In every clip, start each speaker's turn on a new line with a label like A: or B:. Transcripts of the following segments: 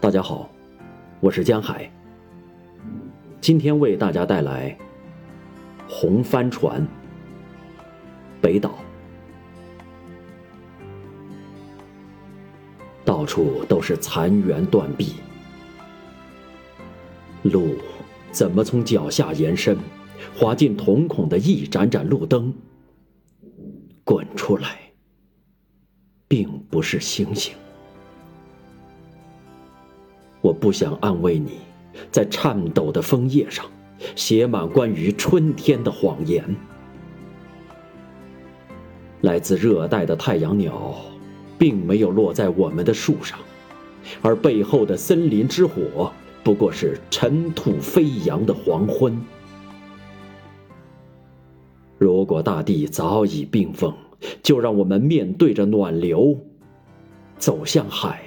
A: 大家好，我是江海。今天为大家带来《红帆船》北岛。到处都是残垣断壁，路怎么从脚下延伸，滑进瞳孔的一盏盏路灯，滚出来，并不是星星。我不想安慰你，在颤抖的枫叶上写满关于春天的谎言。来自热带的太阳鸟，并没有落在我们的树上，而背后的森林之火，不过是尘土飞扬的黄昏。如果大地早已冰封，就让我们面对着暖流，走向海。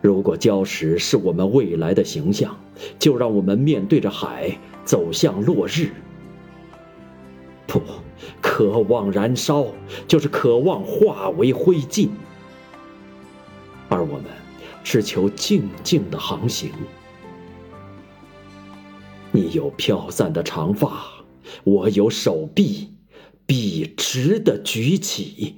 A: 如果礁石是我们未来的形象，就让我们面对着海走向落日。不，渴望燃烧，就是渴望化为灰烬。而我们只求静静的航行。你有飘散的长发，我有手臂，笔直的举起。